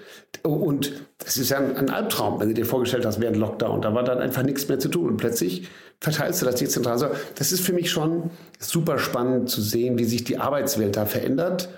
Und das ist ja ein, Albtraum, wenn du dir vorgestellt hast während Lockdown. Da war dann einfach nichts mehr zu tun und plötzlich verteilst du das dezentral. Also das ist für mich schon super spannend zu sehen, wie sich die Arbeitswelt da verändert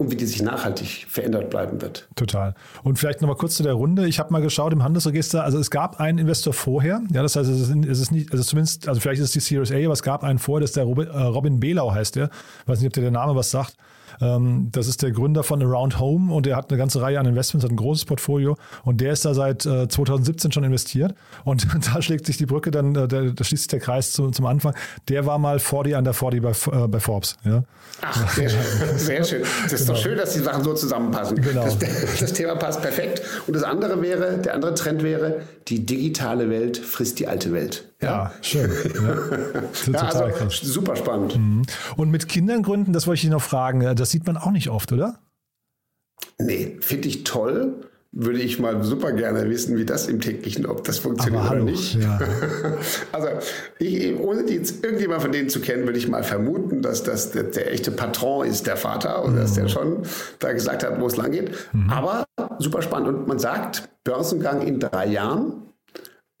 und wie die sich nachhaltig verändert bleiben wird. Total. Und vielleicht nochmal kurz zu der Runde. Ich habe mal geschaut im Handelsregister, also es gab einen Investor vorher, ja, das heißt, es ist, es ist nicht, also zumindest, also vielleicht ist es die Series A, aber es gab einen vorher, das ist der Robin, äh, Robin Belau heißt der. Ich weiß nicht, ob dir der Name was sagt. Ähm, das ist der Gründer von Around Home und der hat eine ganze Reihe an Investments, hat ein großes Portfolio und der ist da seit 2017 äh, schon investiert. Und da schlägt sich die Brücke dann, äh, da schließt sich der Kreis zum, zum Anfang. Der war mal 40 under 40 bei, äh, bei Forbes. Ja. Ach, sehr schön. Sehr schön. Das ist genau. doch schön, dass die Sachen so zusammenpassen. Genau. Das, das, Thema passt perfekt. Und das andere wäre, der andere Trend wäre, die digitale Welt frisst die alte Welt. Ja, schön. Ja. ja also, super spannend. Mhm. Und mit Kindern gründen, das wollte ich dich noch fragen, das sieht man auch nicht oft, oder? Nee, finde ich toll würde ich mal super gerne wissen, wie das im täglichen, ob das funktioniert hallo, oder nicht. Ja. also, ich, ohne jetzt irgendjemand von denen zu kennen, würde ich mal vermuten, dass das der, der echte Patron ist, der Vater, und mhm. dass der schon da gesagt hat, wo es lang geht. Mhm. Aber super spannend. Und man sagt, Börsengang in drei Jahren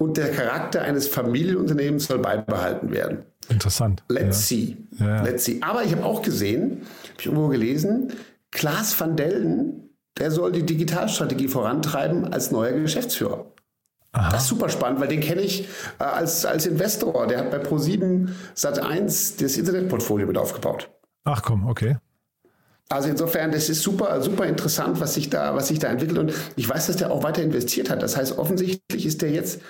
und der Charakter eines Familienunternehmens soll beibehalten werden. Interessant. Let's ja. see. Ja. Let's see. Aber ich habe auch gesehen, habe ich irgendwo gelesen, Klaas van Delden der soll die Digitalstrategie vorantreiben als neuer Geschäftsführer. Aha. Das ist super spannend, weil den kenne ich äh, als, als Investor. Der hat bei Pro7 Sat1 das Internetportfolio mit aufgebaut. Ach komm, okay. Also insofern, das ist super, super interessant, was sich da, was sich da entwickelt. Und ich weiß, dass der auch weiter investiert hat. Das heißt, offensichtlich ist der jetzt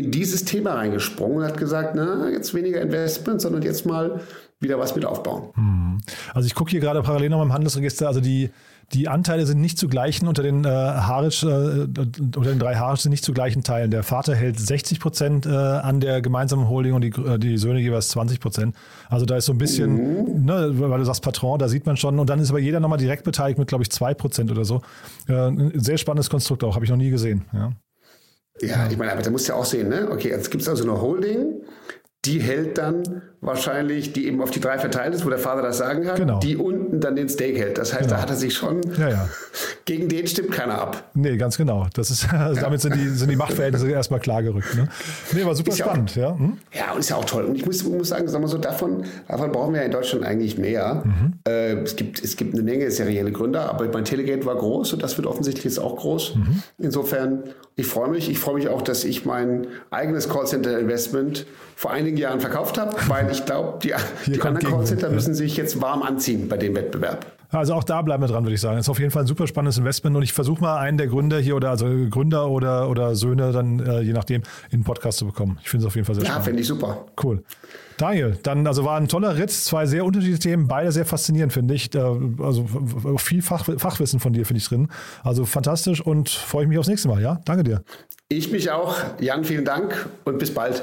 in dieses Thema reingesprungen und hat gesagt, na, jetzt weniger Investment, sondern jetzt mal wieder was mit aufbauen. Hm. Also ich gucke hier gerade parallel noch im Handelsregister, also die, die Anteile sind nicht zu gleichen unter den äh, Harisch, äh, unter den drei Harisch sind nicht zu gleichen Teilen. Der Vater hält 60 Prozent äh, an der gemeinsamen Holding und die, äh, die Söhne jeweils 20 Prozent. Also da ist so ein bisschen, mhm. ne, weil du sagst Patron, da sieht man schon. Und dann ist aber jeder nochmal direkt beteiligt mit, glaube ich, 2 Prozent oder so. Äh, ein sehr spannendes Konstrukt auch, habe ich noch nie gesehen. Ja. Ja, ich meine, aber da musst du ja auch sehen, ne? Okay, jetzt gibt es also eine Holding, die hält dann wahrscheinlich, die eben auf die drei verteilt ist, wo der Vater das Sagen hat. Genau. Die unten dann den Steak hält. Das heißt, genau. da hat er sich schon, ja, ja. gegen den stimmt keiner ab. Nee, ganz genau. Das ist, also damit sind die, sind die Machtverhältnisse erstmal klargerückt. Ne? Nee, war super ist spannend. Ja, auch, ja. Hm? ja, und ist ja auch toll. Und ich muss, muss sagen, sagen wir so, davon, davon brauchen wir ja in Deutschland eigentlich mehr. Mhm. Äh, es, gibt, es gibt eine Menge serielle Gründer, aber mein Telegate war groß und das wird offensichtlich jetzt auch groß. Mhm. Insofern, ich freue mich. Ich freue mich auch, dass ich mein eigenes Callcenter-Investment vor einigen Jahren verkauft habe, weil ich glaube, die, die anderen Callcenter ja. müssen sich jetzt warm anziehen bei dem Wettbewerb. Also auch da bleiben wir dran, würde ich sagen. Das ist auf jeden Fall ein super spannendes Investment und ich versuche mal einen der Gründer hier oder also Gründer oder, oder Söhne dann äh, je nachdem in den Podcast zu bekommen. Ich finde es auf jeden Fall sehr ja, spannend. Ja, finde ich super. Cool. Daniel, dann also war ein toller Ritt, zwei sehr unterschiedliche Themen, beide sehr faszinierend, finde ich. Also viel Fach, Fachwissen von dir finde ich drin. Also fantastisch und freue ich mich aufs nächste Mal, ja? Danke dir. Ich mich auch. Jan, vielen Dank und bis bald.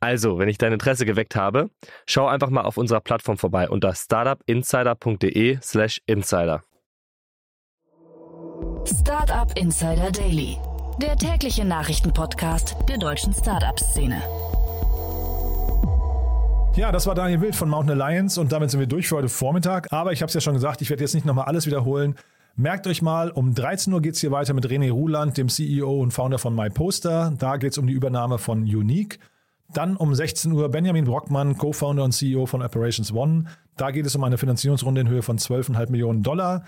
Also, wenn ich dein Interesse geweckt habe, schau einfach mal auf unserer Plattform vorbei unter startupinsider.de/slash insider. Startup Insider Daily, der tägliche Nachrichtenpodcast der deutschen Startup-Szene. Ja, das war Daniel Wild von Mountain Alliance und damit sind wir durch für heute Vormittag. Aber ich habe es ja schon gesagt, ich werde jetzt nicht nochmal alles wiederholen. Merkt euch mal, um 13 Uhr geht es hier weiter mit René Ruland, dem CEO und Founder von MyPoster. Da geht es um die Übernahme von Unique. Dann um 16 Uhr Benjamin Brockmann, Co-Founder und CEO von Operations One. Da geht es um eine Finanzierungsrunde in Höhe von 12,5 Millionen Dollar.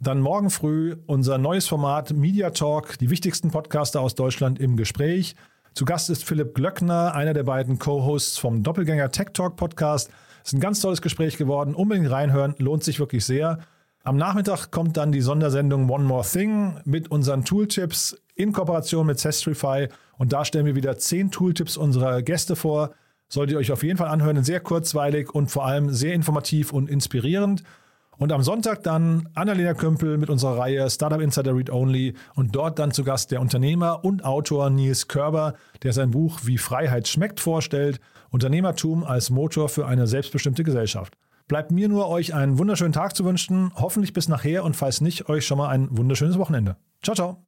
Dann morgen früh unser neues Format Media Talk, die wichtigsten Podcaster aus Deutschland im Gespräch. Zu Gast ist Philipp Glöckner, einer der beiden Co-Hosts vom Doppelgänger Tech Talk Podcast. Ist ein ganz tolles Gespräch geworden. Unbedingt reinhören, lohnt sich wirklich sehr. Am Nachmittag kommt dann die Sondersendung One More Thing mit unseren Tooltips in Kooperation mit Zestrify. Und da stellen wir wieder zehn Tooltips unserer Gäste vor. Solltet ihr euch auf jeden Fall anhören. Sehr kurzweilig und vor allem sehr informativ und inspirierend. Und am Sonntag dann Annalena Kümpel mit unserer Reihe Startup Insider Read Only und dort dann zu Gast der Unternehmer und Autor Nils Körber, der sein Buch Wie Freiheit schmeckt vorstellt. Unternehmertum als Motor für eine selbstbestimmte Gesellschaft. Bleibt mir nur, euch einen wunderschönen Tag zu wünschen. Hoffentlich bis nachher und falls nicht, euch schon mal ein wunderschönes Wochenende. Ciao, ciao.